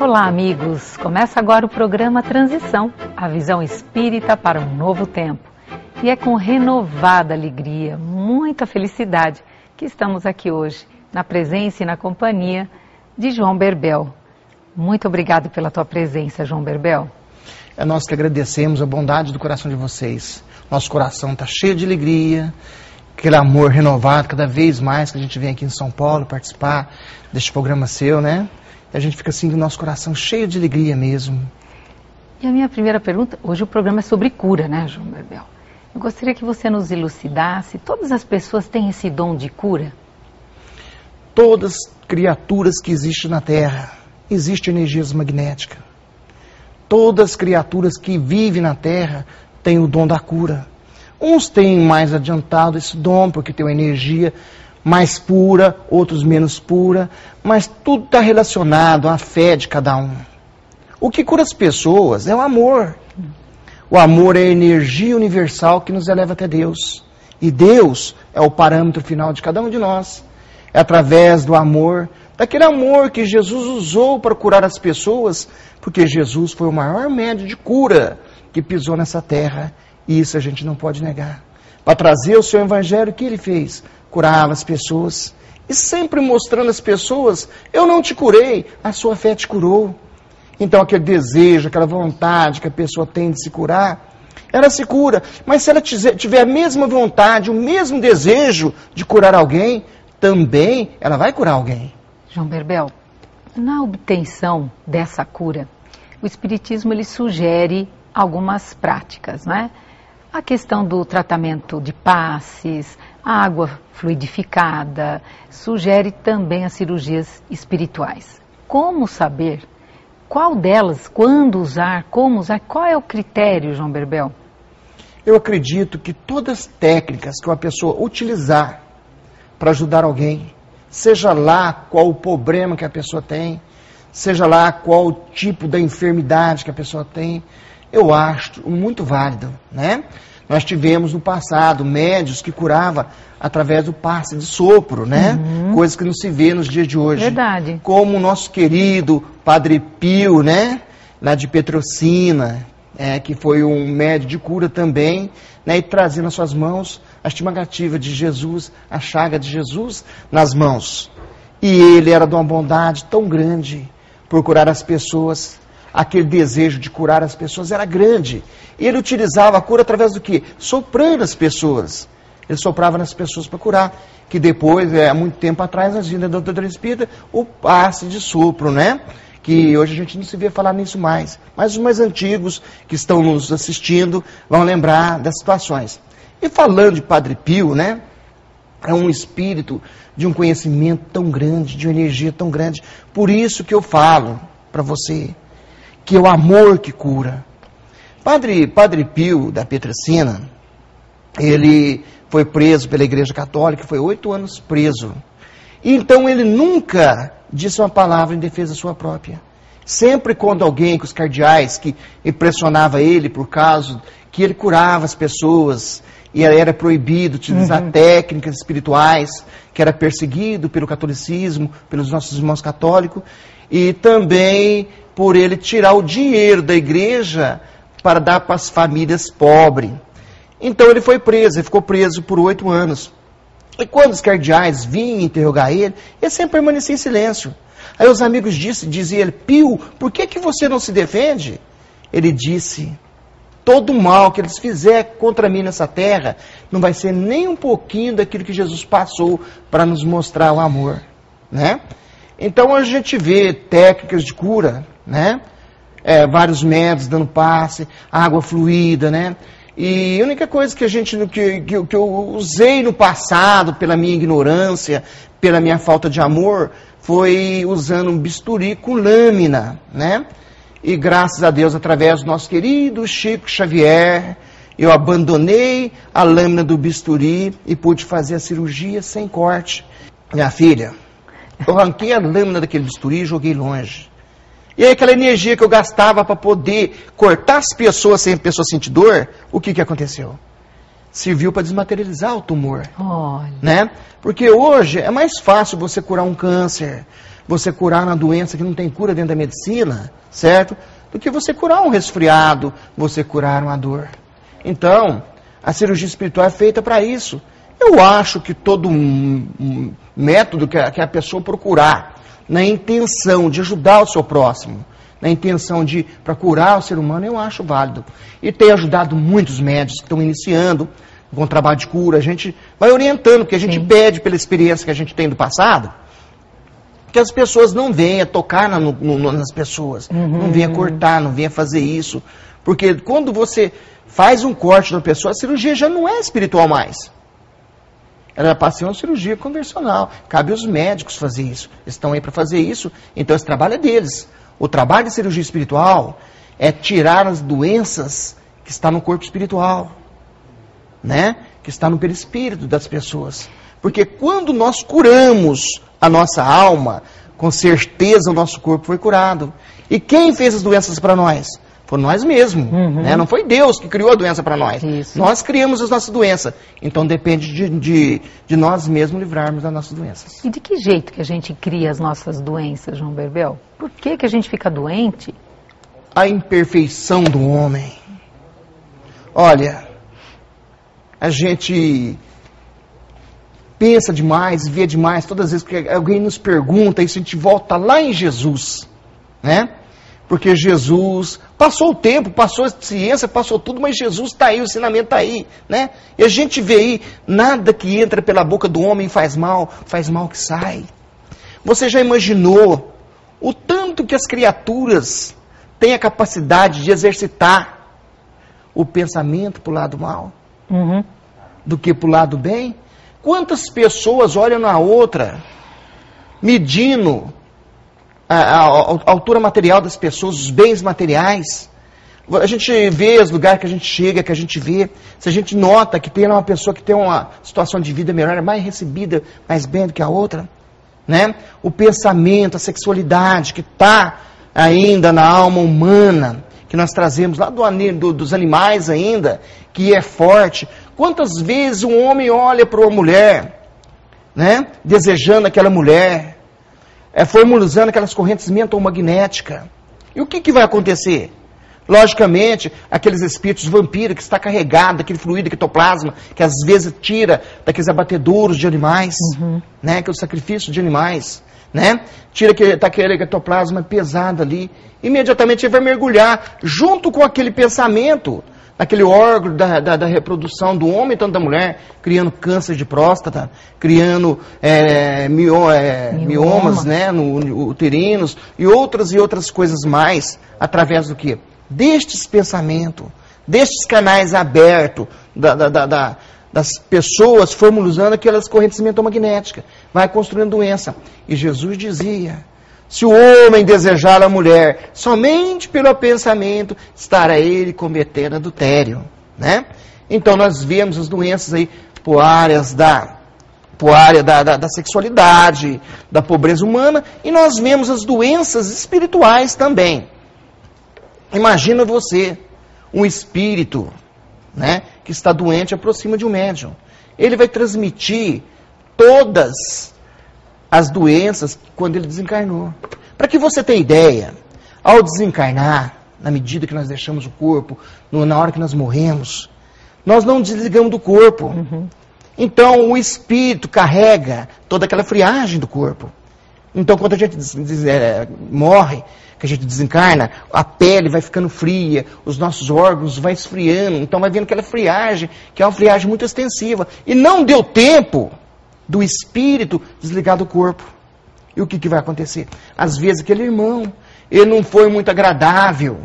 Olá, amigos! Começa agora o programa Transição, a visão espírita para um novo tempo. E é com renovada alegria, muita felicidade que estamos aqui hoje, na presença e na companhia de João Berbel. Muito obrigado pela tua presença, João Berbel. É nós que agradecemos a bondade do coração de vocês. Nosso coração está cheio de alegria, aquele amor renovado cada vez mais que a gente vem aqui em São Paulo participar deste programa seu, né? A gente fica assim com o nosso coração cheio de alegria mesmo. E a minha primeira pergunta, hoje o programa é sobre cura, né, João Berbel? Eu gostaria que você nos elucidasse, todas as pessoas têm esse dom de cura? Todas criaturas que existem na Terra, existe energias magnéticas. Todas as criaturas que vivem na Terra têm o dom da cura. Uns têm mais adiantado esse dom, porque tem uma energia mais pura, outros menos pura, mas tudo está relacionado à fé de cada um. O que cura as pessoas é o amor. O amor é a energia universal que nos eleva até Deus. E Deus é o parâmetro final de cada um de nós. É através do amor, daquele amor que Jesus usou para curar as pessoas, porque Jesus foi o maior médio de cura que pisou nessa terra. E isso a gente não pode negar. Para trazer o seu evangelho, o que ele fez? Curava as pessoas. E sempre mostrando às pessoas: eu não te curei, a sua fé te curou. Então, aquele desejo, aquela vontade que a pessoa tem de se curar, ela se cura. Mas se ela tiver a mesma vontade, o mesmo desejo de curar alguém, também ela vai curar alguém. João Berbel, na obtenção dessa cura, o Espiritismo ele sugere algumas práticas, não é? A questão do tratamento de passes, água fluidificada, sugere também as cirurgias espirituais. Como saber qual delas, quando usar, como usar, qual é o critério, João Berbel? Eu acredito que todas as técnicas que uma pessoa utilizar para ajudar alguém, seja lá qual o problema que a pessoa tem, seja lá qual o tipo da enfermidade que a pessoa tem, eu acho muito válido, né? Nós tivemos no passado médios que curava através do passe de sopro, né? Uhum. Coisa que não se vê nos dias de hoje. Verdade. Como o nosso querido Padre Pio, né? Lá de Petrocina, é, que foi um médio de cura também, né? E trazendo nas suas mãos a estimativa de Jesus, a chaga de Jesus nas mãos. E ele era de uma bondade tão grande por curar as pessoas aquele desejo de curar as pessoas era grande. E ele utilizava a cura através do que? Soprando as pessoas. Ele soprava nas pessoas para curar. Que depois, é, há muito tempo atrás, nós vimos da doutora Espírita, o passe de sopro, né? Que hoje a gente não se vê falar nisso mais. Mas os mais antigos que estão nos assistindo vão lembrar das situações. E falando de Padre Pio, né? É um espírito de um conhecimento tão grande, de uma energia tão grande. Por isso que eu falo para você, que é o amor que cura. Padre, Padre Pio da Petricina, ele foi preso pela Igreja Católica, foi oito anos preso. E então ele nunca disse uma palavra em defesa sua própria. Sempre quando alguém, com os cardeais, que impressionava ele por causa que ele curava as pessoas, e era proibido utilizar uhum. técnicas espirituais, que era perseguido pelo catolicismo, pelos nossos irmãos católicos, e também por ele tirar o dinheiro da igreja para dar para as famílias pobres. Então ele foi preso, ele ficou preso por oito anos. E quando os cardeais vinham interrogar ele, ele sempre permanecia em silêncio. Aí os amigos disse, diziam ele, Pio, por que, que você não se defende? Ele disse, todo o mal que eles fizerem contra mim nessa terra, não vai ser nem um pouquinho daquilo que Jesus passou para nos mostrar o amor. Né? Então a gente vê técnicas de cura, né? É, vários métodos dando passe, água fluida, né? E a única coisa que a gente que, que, que, eu usei no passado, pela minha ignorância, pela minha falta de amor, foi usando um bisturi com lâmina, né? E graças a Deus, através do nosso querido Chico Xavier, eu abandonei a lâmina do bisturi e pude fazer a cirurgia sem corte. Minha filha, eu arranquei a lâmina daquele bisturi e joguei longe. E aí aquela energia que eu gastava para poder cortar as pessoas sem a pessoa sentir dor, o que, que aconteceu? serviu para desmaterializar o tumor. Olha. Né? Porque hoje é mais fácil você curar um câncer, você curar uma doença que não tem cura dentro da medicina, certo? Do que você curar um resfriado, você curar uma dor. Então, a cirurgia espiritual é feita para isso. Eu acho que todo um, um método que a, que a pessoa procurar na intenção de ajudar o seu próximo, na intenção de procurar o ser humano, eu acho válido. E tem ajudado muitos médicos que estão iniciando com trabalho de cura. A gente vai orientando, porque a gente Sim. pede pela experiência que a gente tem do passado, que as pessoas não venham tocar na, no, no, nas pessoas, uhum. não venham cortar, não venham fazer isso. Porque quando você faz um corte na pessoa, a cirurgia já não é espiritual mais. Ela passa ser uma cirurgia convencional. Cabe aos médicos fazer isso. Eles estão aí para fazer isso, então esse trabalho é deles. O trabalho de cirurgia espiritual é tirar as doenças que estão no corpo espiritual, né? Que está no perispírito das pessoas. Porque quando nós curamos a nossa alma, com certeza o nosso corpo foi curado. E quem fez as doenças para nós? Foi nós mesmos. Uhum. Né? Não foi Deus que criou a doença para nós. Isso. Nós criamos as nossas doenças. Então depende de, de, de, nós mesmos livrarmos das nossas doenças. E de que jeito que a gente cria as nossas doenças, João Berbel? Por que, que a gente fica doente? A imperfeição do homem. Olha, a gente pensa demais, vê demais, todas as vezes que alguém nos pergunta, isso a gente volta lá em Jesus, né? Porque Jesus passou o tempo, passou a ciência, passou tudo, mas Jesus está aí, o ensinamento está aí, né? E a gente vê aí, nada que entra pela boca do homem faz mal, faz mal que sai. Você já imaginou o tanto que as criaturas têm a capacidade de exercitar o pensamento para o lado mal uhum. do que para o lado bem? Quantas pessoas olham na outra, medindo a, a, altura material das pessoas, os bens materiais? A gente vê os lugares que a gente chega, que a gente vê. Se a gente nota que tem uma pessoa que tem uma situação de vida melhor, é mais recebida, mais bem do que a outra. Né? O pensamento, a sexualidade que está ainda na alma humana, que nós trazemos lá do, do, dos animais ainda, que é forte. Quantas vezes um homem olha para uma mulher, né, desejando aquela mulher, é, formulando aquelas correntes mental-magnéticas. E o que, que vai acontecer? Logicamente, aqueles espíritos vampiros que está carregado daquele fluido ectoplasma, que às vezes tira daqueles abatedouros de animais, uhum. né, que é o sacrifício de animais, né? Tira aquele, tá aquele ectoplasma pesado ali, imediatamente ele vai mergulhar junto com aquele pensamento naquele órgão da, da, da, reprodução do homem e tanto da mulher, criando câncer de próstata, criando é, mio, é, miomas né, no, no, uterinos e outras e outras coisas mais, através do que? Destes pensamentos, destes canais abertos da, da, das pessoas formulando aquelas correntes mentomagnéticas, vai construindo doença. E Jesus dizia se o homem desejar a mulher somente pelo pensamento, estará ele cometendo adultério. Né? Então nós vemos as doenças aí por áreas da, por área da, da, da sexualidade, da pobreza humana, e nós vemos as doenças espirituais também. Imagina você, um espírito né, que está doente aproxima de um médium. Ele vai transmitir todas as doenças quando ele desencarnou. Para que você tenha ideia, ao desencarnar, na medida que nós deixamos o corpo, no, na hora que nós morremos, nós não desligamos do corpo. Uhum. Então o espírito carrega toda aquela friagem do corpo. Então quando a gente des, des, é, morre, que a gente desencarna, a pele vai ficando fria, os nossos órgãos vai esfriando, então vai vendo aquela friagem, que é uma friagem muito extensiva. E não deu tempo do espírito desligar do corpo. E o que, que vai acontecer? Às vezes aquele irmão, ele não foi muito agradável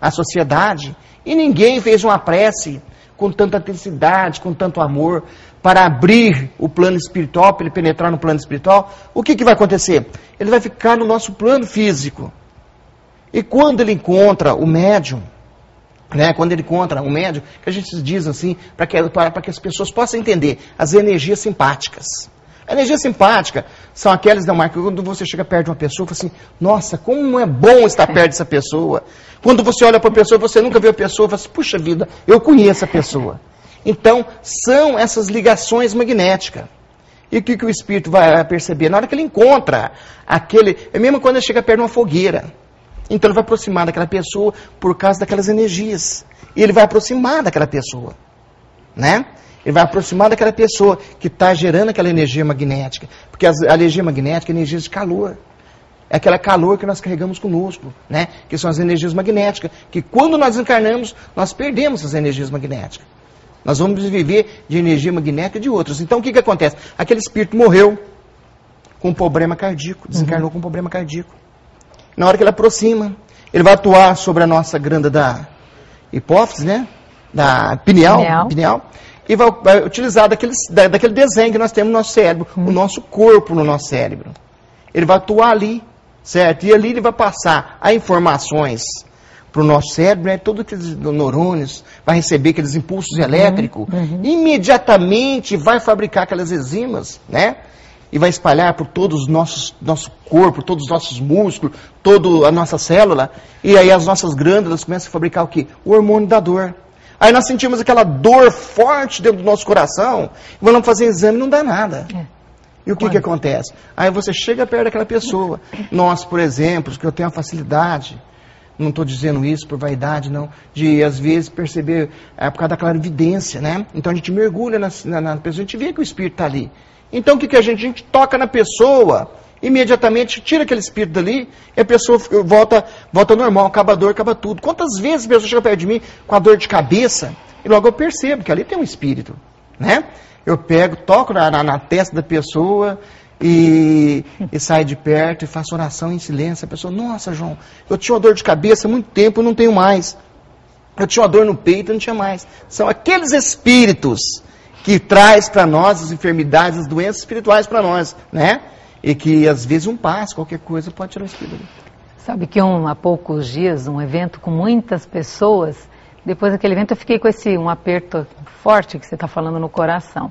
à sociedade e ninguém fez uma prece com tanta intensidade, com tanto amor, para abrir o plano espiritual, para ele penetrar no plano espiritual, o que, que vai acontecer? Ele vai ficar no nosso plano físico. E quando ele encontra o médium, né, quando ele encontra um médium, que a gente diz assim, para que, que as pessoas possam entender, as energias simpáticas. A energia simpática são aquelas, da marca, quando você chega perto de uma pessoa, fala assim, nossa, como é bom estar perto dessa pessoa. Quando você olha para a pessoa, você nunca viu a pessoa, fala assim, puxa vida, eu conheço a pessoa. Então, são essas ligações magnéticas. E o que, que o espírito vai perceber? Na hora que ele encontra aquele. É mesmo quando ele chega perto de uma fogueira. Então ele vai aproximar daquela pessoa por causa daquelas energias. E ele vai aproximar daquela pessoa. Né? Ele vai aproximar daquela pessoa que está gerando aquela energia magnética. Porque a energia magnética é energia de calor. É aquela calor que nós carregamos conosco, né? Que são as energias magnéticas. Que quando nós encarnamos, nós perdemos essas energias magnéticas. Nós vamos viver de energia magnética de outros. Então o que, que acontece? Aquele espírito morreu com um problema cardíaco, desencarnou uhum. com um problema cardíaco. Na hora que ele aproxima, ele vai atuar sobre a nossa granda da hipófise, né? Da pineal, pineal. pineal e vai, vai utilizar daquele, da, daquele desenho que nós temos no nosso cérebro, uhum. o nosso corpo no nosso cérebro. Ele vai atuar ali, certo? E ali ele vai passar as informações para o nosso cérebro, né, todos aqueles neurônios, vai receber aqueles impulsos elétricos, uhum, uhum. imediatamente vai fabricar aquelas enzimas, né? E vai espalhar por todo o nosso, corpo, todos os nossos músculos, toda a nossa célula. E aí as nossas glândulas começam a fabricar o quê? O hormônio da dor. Aí nós sentimos aquela dor forte dentro do nosso coração, e vamos fazer exame e não dá nada. É. E o que, que acontece? Aí você chega perto daquela pessoa. Nós, por exemplo, que eu tenho a facilidade não estou dizendo isso por vaidade, não. De, às vezes, perceber, é por causa da clarividência, né? Então a gente mergulha na, na, na pessoa, a gente vê que o espírito está ali. Então o que, que a gente? A gente toca na pessoa, imediatamente tira aquele espírito dali, e a pessoa volta, volta normal, acaba a dor, acaba tudo. Quantas vezes a pessoa chega perto de mim com a dor de cabeça, e logo eu percebo que ali tem um espírito, né? Eu pego, toco na, na, na testa da pessoa, e, e sai de perto e faço oração em silêncio. A pessoa, nossa, João, eu tinha uma dor de cabeça há muito tempo e não tenho mais. Eu tinha uma dor no peito e não tinha mais. São aqueles espíritos que traz para nós as enfermidades, as doenças espirituais para nós, né? E que às vezes um passo, qualquer coisa pode tirar o espírito. Sabe que um, há poucos dias, um evento com muitas pessoas, depois daquele evento eu fiquei com esse um aperto forte que você está falando no coração.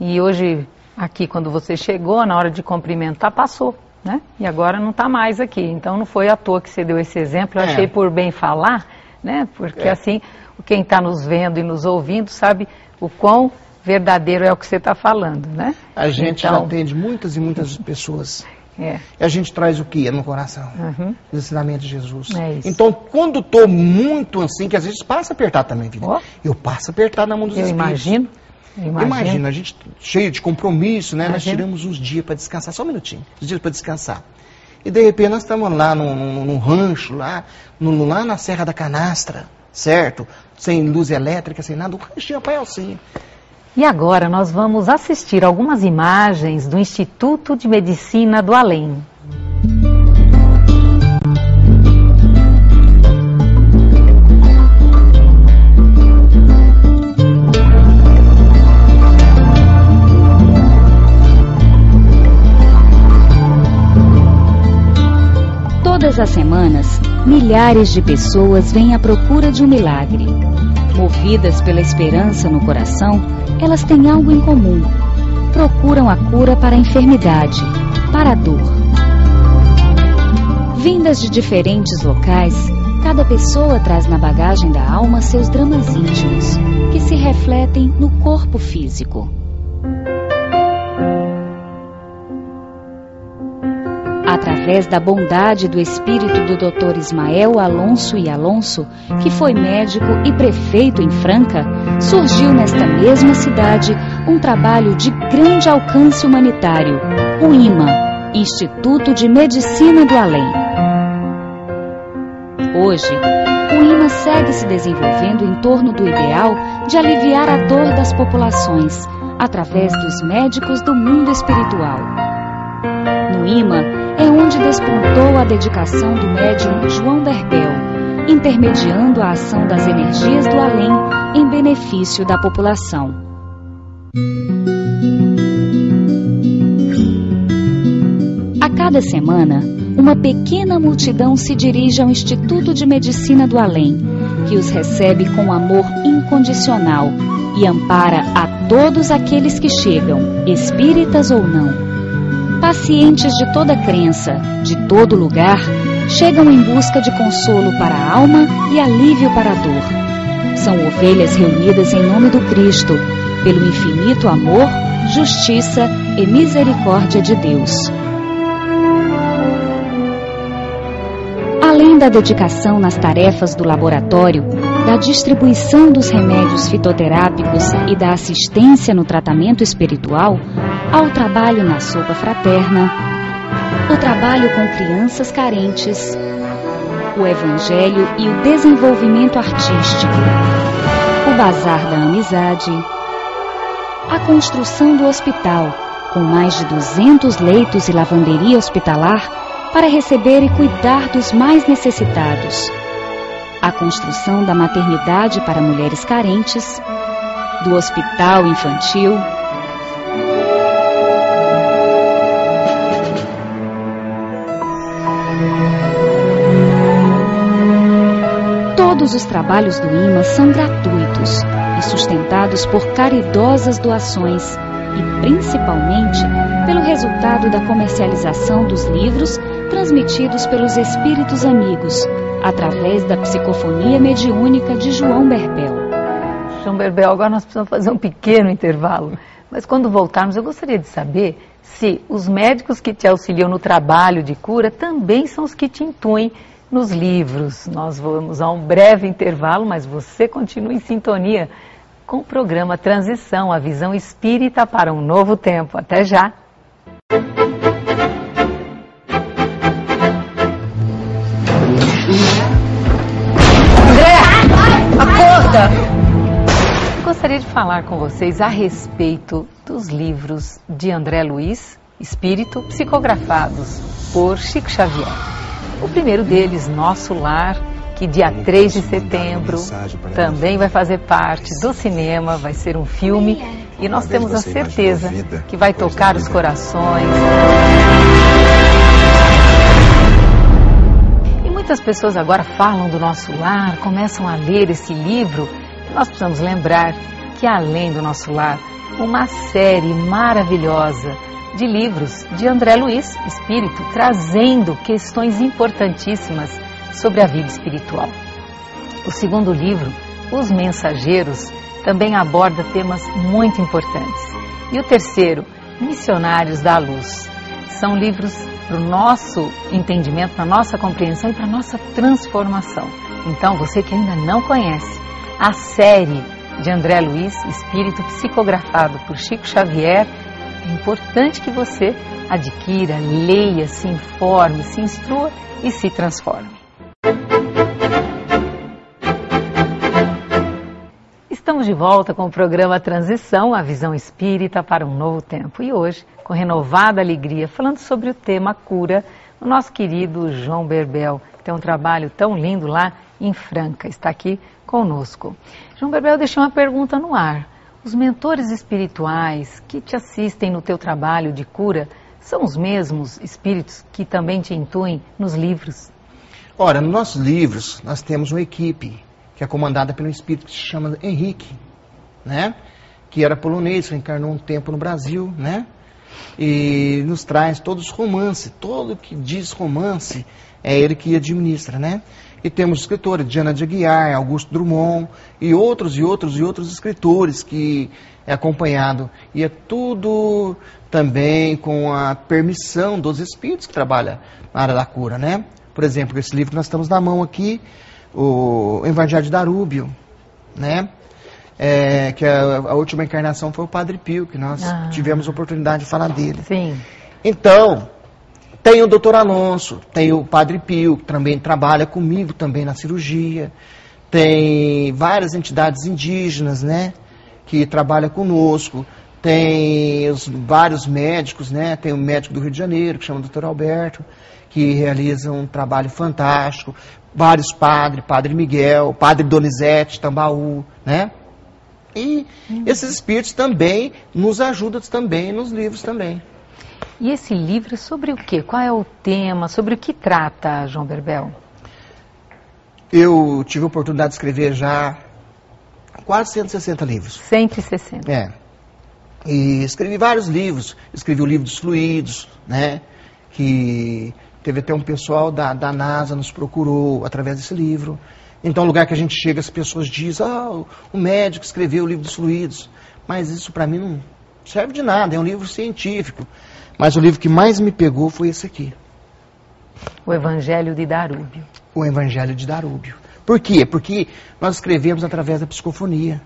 E hoje aqui quando você chegou, na hora de cumprimentar, passou, né? E agora não está mais aqui. Então não foi à toa que você deu esse exemplo, eu é. achei por bem falar, né? Porque é. assim, quem está nos vendo e nos ouvindo sabe o quão verdadeiro é o que você está falando, né? A gente então... atende muitas e muitas pessoas. É. E a gente traz o que no coração? Uhum. Os ensinamentos de Jesus. É então, quando estou muito assim, que às vezes passa apertar também, vida. Oh. Eu passo apertar na mão dos eu espíritos. Imagino. Imagina. Imagina, a gente cheio de compromisso, né? Imagina. Nós tiramos uns dias para descansar, só um minutinho, uns dias para descansar. E de repente nós estamos lá num, num, num rancho, lá, no, lá na Serra da Canastra, certo? Sem luz elétrica, sem nada, um ranchinho pai assim. E agora nós vamos assistir algumas imagens do Instituto de Medicina do Além. Todas as semanas, milhares de pessoas vêm à procura de um milagre. Movidas pela esperança no coração, elas têm algo em comum. Procuram a cura para a enfermidade, para a dor. Vindas de diferentes locais, cada pessoa traz na bagagem da alma seus dramas íntimos, que se refletem no corpo físico. Através da bondade do espírito do Dr. Ismael Alonso e Alonso, que foi médico e prefeito em Franca, surgiu nesta mesma cidade um trabalho de grande alcance humanitário, o IMA, Instituto de Medicina do Além. Hoje, o IMA segue se desenvolvendo em torno do ideal de aliviar a dor das populações através dos médicos do mundo espiritual. No IMA, é onde despontou a dedicação do médium João Berbel, intermediando a ação das energias do além em benefício da população. A cada semana, uma pequena multidão se dirige ao Instituto de Medicina do Além, que os recebe com amor incondicional e ampara a todos aqueles que chegam, espíritas ou não pacientes de toda crença, de todo lugar, chegam em busca de consolo para a alma e alívio para a dor. São ovelhas reunidas em nome do Cristo, pelo infinito amor, justiça e misericórdia de Deus. Além da dedicação nas tarefas do laboratório, da distribuição dos remédios fitoterápicos e da assistência no tratamento espiritual, ao trabalho na sopa fraterna, o trabalho com crianças carentes, o evangelho e o desenvolvimento artístico, o bazar da amizade, a construção do hospital, com mais de 200 leitos e lavanderia hospitalar para receber e cuidar dos mais necessitados. A construção da maternidade para mulheres carentes, do hospital infantil. Todos os trabalhos do IMA são gratuitos e sustentados por caridosas doações e principalmente pelo resultado da comercialização dos livros transmitidos pelos espíritos amigos, através da psicofonia mediúnica de João Berbel. João Berbel, agora nós precisamos fazer um pequeno intervalo. Mas quando voltarmos, eu gostaria de saber se os médicos que te auxiliam no trabalho de cura também são os que te intuem nos livros. Nós vamos a um breve intervalo, mas você continua em sintonia com o programa Transição, a visão espírita para um novo tempo. Até já! Gostaria de falar com vocês a respeito dos livros de André Luiz, Espírito, psicografados por Chico Xavier. O primeiro deles, Nosso Lar, que dia 3 de setembro também vai fazer parte do cinema, vai ser um filme e nós temos a certeza que vai tocar os corações. E muitas pessoas agora falam do nosso lar, começam a ler esse livro. Nós precisamos lembrar que além do nosso lar, uma série maravilhosa de livros de André Luiz, Espírito, trazendo questões importantíssimas sobre a vida espiritual. O segundo livro, Os Mensageiros, também aborda temas muito importantes. E o terceiro, Missionários da Luz. São livros para o nosso entendimento, para a nossa compreensão e para a nossa transformação. Então, você que ainda não conhece a série de André Luiz, Espírito psicografado por Chico Xavier, é importante que você adquira, leia, se informe, se instrua e se transforme. Estamos de volta com o programa Transição, a visão espírita para um novo tempo. E hoje, com renovada alegria, falando sobre o tema cura, o nosso querido João Berbel, que tem um trabalho tão lindo lá em Franca, está aqui conosco. João Berbel deixou uma pergunta no ar. Os mentores espirituais que te assistem no teu trabalho de cura são os mesmos espíritos que também te intuem nos livros? Ora, nos nossos livros nós temos uma equipe que é comandada pelo espírito que se chama Henrique, né? Que era polonês, reencarnou um tempo no Brasil, né? E nos traz todos os romances, todo que diz romance é ele que administra, né? E temos escritores, Diana de Aguiar, Augusto Drummond e outros e outros e outros escritores que é acompanhado. E é tudo também com a permissão dos espíritos que trabalham na área da cura, né? Por exemplo, esse livro que nós estamos na mão aqui, o Evangelho de Darúbio, né? É, que a, a, última encarnação foi o Padre Pio, que nós ah. tivemos oportunidade de falar dele. Sim. Então, tem o doutor Alonso, tem o Padre Pio, que também trabalha comigo também na cirurgia. Tem várias entidades indígenas, né? Que trabalham conosco. Tem os vários médicos, né? Tem o médico do Rio de Janeiro, que chama doutor Alberto, que realiza um trabalho fantástico. Vários padres, Padre Miguel, Padre Donizete, Tambaú, né? E esses espíritos também nos ajudam também nos livros também. E esse livro é sobre o quê? Qual é o tema? Sobre o que trata, João Berbel? Eu tive a oportunidade de escrever já quase 160 livros. 160. É. E escrevi vários livros. Escrevi o livro dos fluidos, né? Que teve até um pessoal da, da NASA nos procurou através desse livro. Então, o lugar que a gente chega, as pessoas dizem, ah, o médico escreveu o livro dos fluidos. Mas isso para mim não serve de nada, é um livro científico. Mas o livro que mais me pegou foi esse aqui. O Evangelho de Darúbio. O Evangelho de Darúbio. Por quê? Porque nós escrevemos através da psicofonia.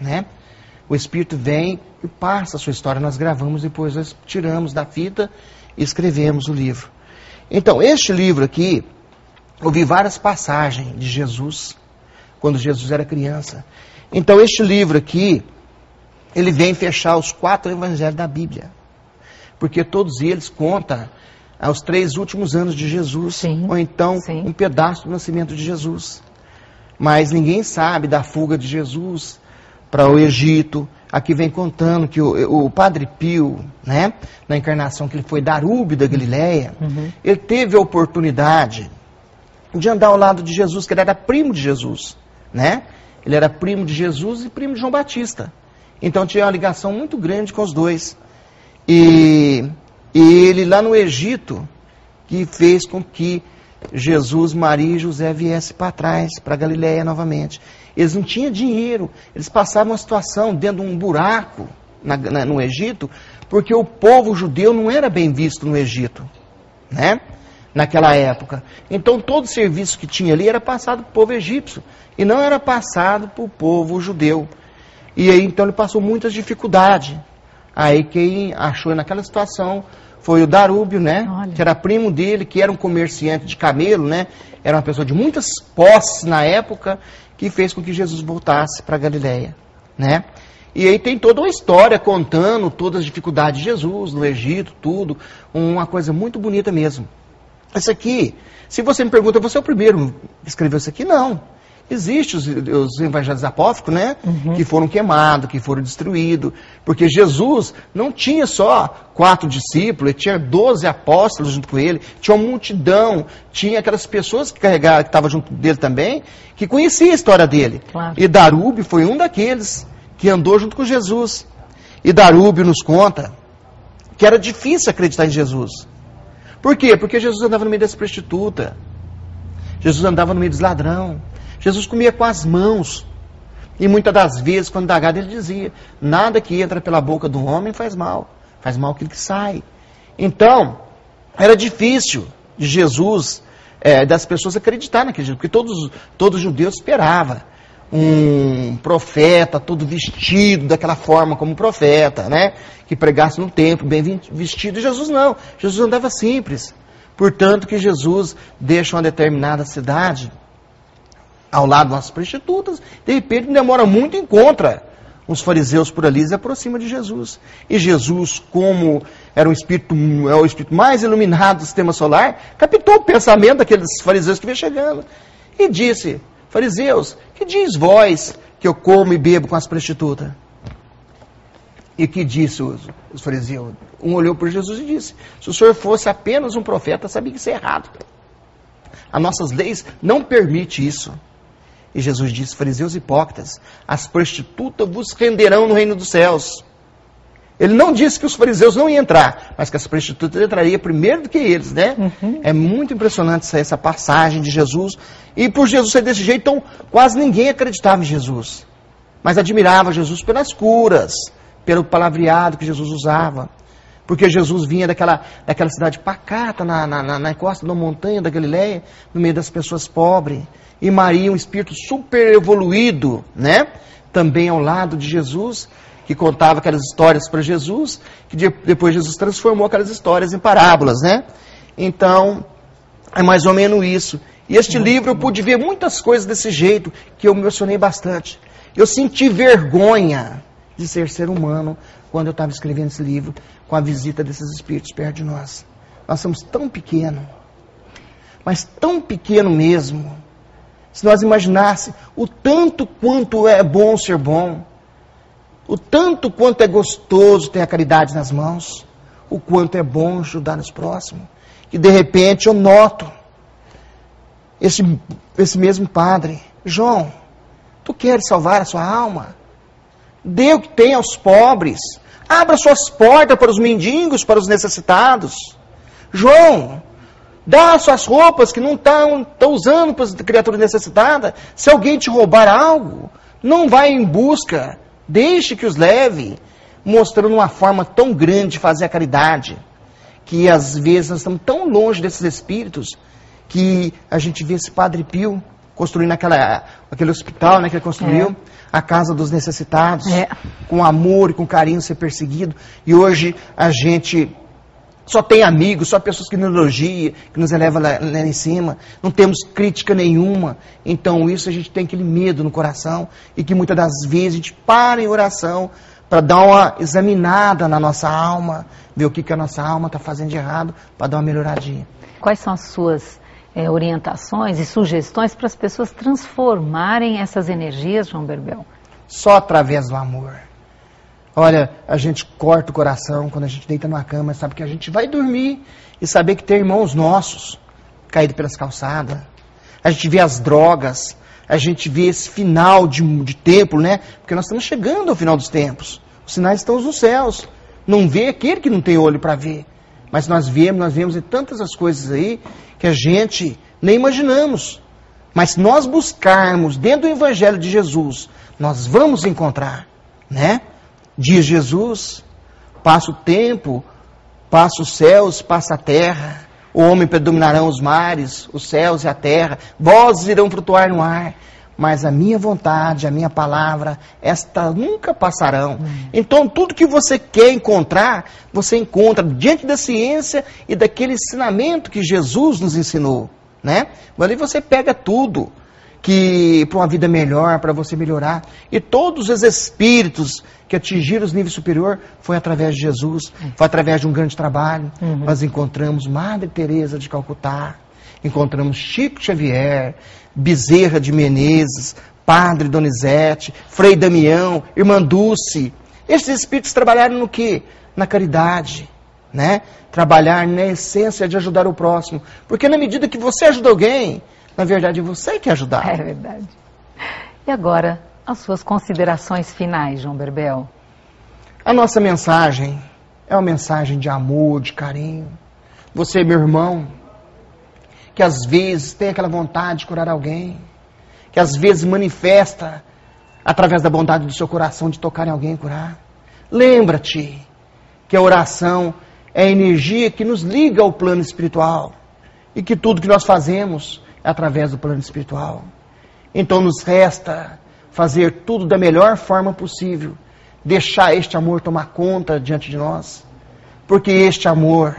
Né? O Espírito vem e passa a sua história. Nós gravamos, depois nós tiramos da fita e escrevemos o livro. Então, este livro aqui, eu vi várias passagens de Jesus, quando Jesus era criança. Então, este livro aqui, ele vem fechar os quatro evangelhos da Bíblia. Porque todos eles contam aos três últimos anos de Jesus, Sim, ou então sim. um pedaço do nascimento de Jesus. Mas ninguém sabe da fuga de Jesus para o Egito. Aqui vem contando que o, o Padre Pio, né, na encarnação que ele foi Darúbio da Galileia, Uhum. ele teve a oportunidade de andar ao lado de Jesus, que ele era primo de Jesus, né? Ele era primo de Jesus e primo de João Batista. Então tinha uma ligação muito grande com os dois. E, e ele lá no Egito, que fez com que Jesus, Maria e José viessem para trás, para Galiléia novamente. Eles não tinham dinheiro, eles passavam uma situação dentro de um buraco na- na- no Egito, porque o povo judeu não era bem visto no Egito, né? Naquela época. Então todo o serviço que tinha ali era passado para o povo egípcio e não era passado para o povo judeu. E aí então ele passou muitas dificuldades. Aí quem achou naquela situação foi o Darúbio, né? Olha. Que era primo dele, que era um comerciante de camelo, né? Era uma pessoa de muitas posses na época, que fez com que Jesus voltasse para Galiléia, né? E aí tem toda uma história contando todas as dificuldades de Jesus no Egito, tudo, uma coisa muito bonita mesmo. Isso aqui, se você me pergunta, você é o primeiro que escreveu isso aqui? Não. Existem os, os evangelhos apócrifos, né? Que foram queimados, que foram destruídos. Porque Jesus não tinha só quatro discípulos, ele tinha doze apóstolos junto com ele, tinha uma multidão, tinha aquelas pessoas que carregaram, que estavam junto dele também, que conhecia a história dele. Claro. E Darúbio foi um daqueles que andou junto com Jesus. E Darúbio nos conta que era difícil acreditar em Jesus. Por quê? Porque Jesus andava no meio das prostitutas. Jesus andava no meio dos ladrão. Jesus comia com as mãos. E muitas das vezes, quando dagado, ele dizia: Nada que entra pela boca do homem faz mal. Faz mal aquilo que sai. Então, era difícil de Jesus, eh, das pessoas acreditar naquele Jesus, porque todos, todos os judeus esperavam um profeta todo vestido daquela forma como profeta, né? Que pregasse no templo, bem vestido. E Jesus não. Jesus andava simples. Portanto, que Jesus deixa uma determinada cidade ao lado das prostitutas, de repente demora muito e encontra os fariseus por ali se aproxima de Jesus. E Jesus, como era um espírito, é o espírito mais iluminado do sistema solar, captou o pensamento daqueles fariseus que vinham chegando e disse: Fariseus, que diz vós que eu como e bebo com as prostitutas? E que disse os, os fariseus? Um olhou para Jesus e disse: Se o senhor fosse apenas um profeta, sabia que isso é errado. As nossas leis não permitem isso. E Jesus disse: Fariseus hipócritas, as prostitutas vos renderão no reino dos céus. Ele não disse que os fariseus não iam entrar, mas que as prostitutas entrariam primeiro do que eles, né? É muito impressionante essa, essa passagem de Jesus. E por Jesus ser desse jeito, então quase ninguém acreditava em Jesus. Mas admirava Jesus pelas curas, pelo palavreado que Jesus usava. Porque Jesus vinha daquela, daquela cidade pacata, na, na, na, na costa da montanha da Galileia, no meio das pessoas pobres. E Maria, um espírito super evoluído, né? Também ao lado de Jesus, que contava aquelas histórias para Jesus, que de- depois Jesus transformou aquelas histórias em parábolas, né? Então, é mais ou menos isso. E este livro eu pude ver muitas coisas desse jeito, que eu me emocionei bastante. Eu senti vergonha de ser ser humano quando eu estava escrevendo esse livro, com a visita desses espíritos perto de nós. Nós somos tão pequenos, mas tão pequeno mesmo. Se nós imaginássemos o tanto quanto é bom ser bom, o tanto quanto é gostoso ter a caridade nas mãos, o quanto é bom ajudar nos próximos, que de repente eu noto esse, esse mesmo padre, João, tu queres salvar a sua alma? Dê o que tem aos pobres. Abra suas portas para os mendigos, para os necessitados. João, Dá suas roupas que não estão usando para as criaturas necessitadas. Se alguém te roubar algo, não vai em busca. Deixe que os leve. Mostrando uma forma tão grande de fazer a caridade. Que às vezes nós estamos tão longe desses espíritos que a gente vê esse Padre Pio construindo aquela, aquele hospital né, que ele construiu, é. a casa dos necessitados, é. com amor e com carinho ser perseguido. E hoje a gente só tem amigos, só pessoas que nos elogiam, que nos elevam lá, lá, em cima. Não temos crítica nenhuma. Então, isso a gente tem aquele medo no coração e que muitas das vezes a gente para em oração para dar uma examinada na nossa alma, ver o que, que a nossa alma está fazendo de errado, para dar uma melhoradinha. Quais são as suas é, orientações e sugestões para as pessoas transformarem essas energias, João Berbel? Só através do amor. Olha, a gente corta o coração quando a gente deita numa cama, sabe que a gente vai dormir e saber que tem irmãos nossos caídos pelas calçadas. A gente vê as drogas, a gente vê esse final de, de tempo, né? Porque nós estamos chegando ao final dos tempos. Os sinais estão nos céus. Não vê aquele que não tem olho para ver. Mas nós vemos, nós vemos tantas as coisas aí que a gente nem imaginamos. Mas se nós buscarmos dentro do Evangelho de Jesus, nós vamos encontrar, né? Diz Jesus, passa o tempo, passa os céus, passa a terra, o homem predominarão os mares, os céus e a terra, vozes irão flutuar no ar, mas a minha vontade, a minha palavra, esta nunca passarão. Hum. Então, tudo que você quer encontrar, você encontra diante da ciência e daquele ensinamento que Jesus nos ensinou, né? Ali você pega tudo que para uma vida melhor, para você melhorar. E todos os espíritos que atingiram os níveis superiores foi através de Jesus, foi através de um grande trabalho. Uhum. Nós encontramos Madre Teresa de Calcutá, encontramos Chico Xavier, Bezerra de Menezes, Padre Donizete, Frei Damião, Irmã Dulce. Esses espíritos trabalharam no que? Na caridade, né? Trabalhar na essência de ajudar o próximo. Porque na medida que você ajuda alguém, na verdade, você que ajudar. É verdade. E agora, as suas considerações finais, João Berbel. A nossa mensagem é uma mensagem de amor, de carinho. Você, meu irmão, que às vezes tem aquela vontade de curar alguém, que às vezes manifesta através da bondade do seu coração de tocar em alguém e curar. Lembra-te que a oração é a energia que nos liga ao plano espiritual e que tudo que nós fazemos através do plano espiritual. Então nos resta fazer tudo da melhor forma possível, deixar este amor tomar conta diante de nós, porque este amor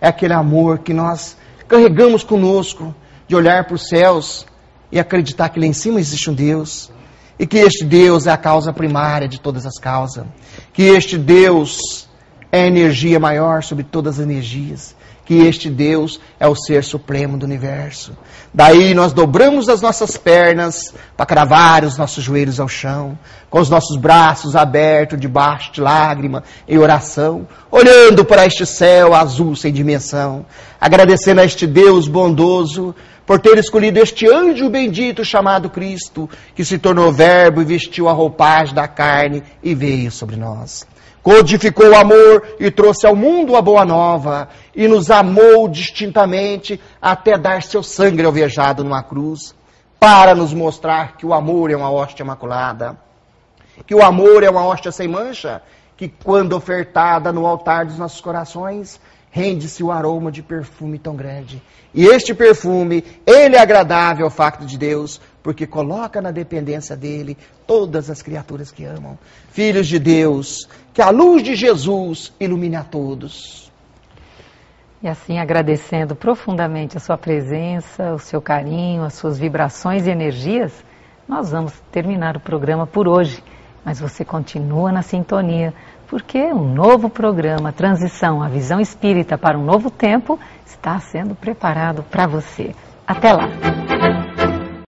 é aquele amor que nós carregamos conosco, de olhar para os céus e acreditar que lá em cima existe um Deus, e que este Deus é a causa primária de todas as causas, que este Deus é a energia maior sobre todas as energias, que este Deus é o ser supremo do universo. Daí nós dobramos as nossas pernas para cravar os nossos joelhos ao chão, com os nossos braços abertos debaixo de lágrima em oração, olhando para este céu azul sem dimensão, agradecendo a este Deus bondoso por ter escolhido este anjo bendito chamado Cristo, que se tornou verbo e vestiu a roupagem da carne e veio sobre nós. Codificou o amor e trouxe ao mundo a boa nova, e nos amou distintamente até dar seu sangue alvejado numa cruz, para nos mostrar que o amor é uma hóstia imaculada, que o amor é uma hóstia sem mancha, que quando ofertada no altar dos nossos corações, rende-se o aroma de perfume tão grande. E este perfume, ele é agradável ao facto de Deus, porque coloca na dependência dele todas as criaturas que amam. Filhos de Deus, que a luz de Jesus ilumine a todos. E assim, agradecendo profundamente a sua presença, o seu carinho, as suas vibrações e energias, nós vamos terminar o programa por hoje. Mas você continua na sintonia, porque um novo programa, Transição, a Visão Espírita para um Novo Tempo, está sendo preparado para você. Até lá!